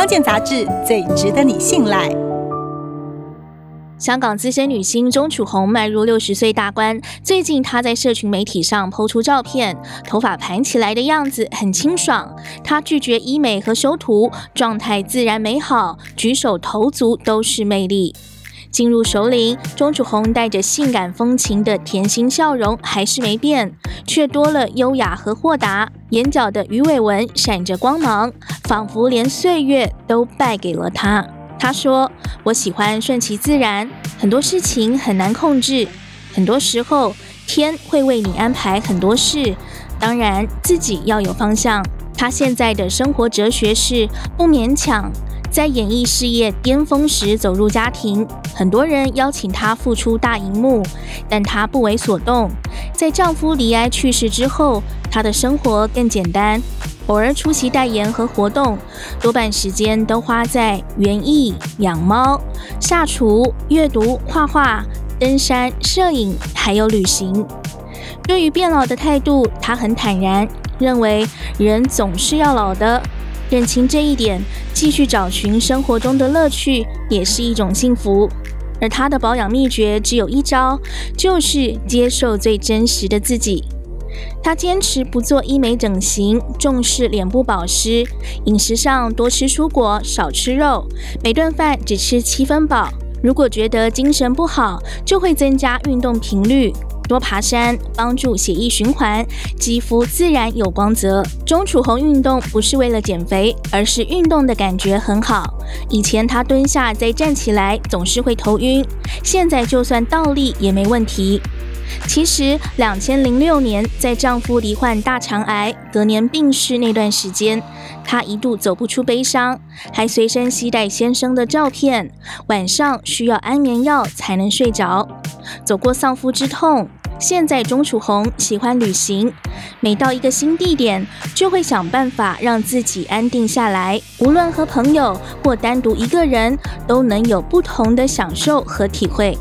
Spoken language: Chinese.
康健杂志最值得你信赖。香港资深女星钟楚红迈入六十岁大关，最近她在社群媒体上抛出照片，头发盘起来的样子很清爽。她拒绝医美和修图，状态自然美好，举手投足都是魅力。进入首领，钟楚红带着性感风情的甜心笑容还是没变，却多了优雅和豁达。眼角的鱼尾纹闪着光芒，仿佛连岁月都败给了她。他说：“我喜欢顺其自然，很多事情很难控制，很多时候天会为你安排很多事，当然自己要有方向。”他现在的生活哲学是不勉强。在演艺事业巅峰时走入家庭，很多人邀请他复出大荧幕，但他不为所动。在丈夫罹癌去世之后，她的生活更简单。偶尔出席代言和活动，多半时间都花在园艺、养猫、下厨、阅读、画画、登山、摄影，还有旅行。对于变老的态度，他很坦然，认为人总是要老的，认清这一点，继续找寻生活中的乐趣，也是一种幸福。而他的保养秘诀只有一招，就是接受最真实的自己。她坚持不做医美整形，重视脸部保湿，饮食上多吃蔬果，少吃肉，每顿饭只吃七分饱。如果觉得精神不好，就会增加运动频率，多爬山，帮助血液循环，肌肤自然有光泽。钟楚红运动不是为了减肥，而是运动的感觉很好。以前她蹲下再站起来总是会头晕，现在就算倒立也没问题。其实，两千零六年在丈夫罹患大肠癌，隔年病逝那段时间，她一度走不出悲伤，还随身携带先生的照片，晚上需要安眠药才能睡着。走过丧夫之痛，现在钟楚红喜欢旅行，每到一个新地点，就会想办法让自己安定下来，无论和朋友或单独一个人，都能有不同的享受和体会。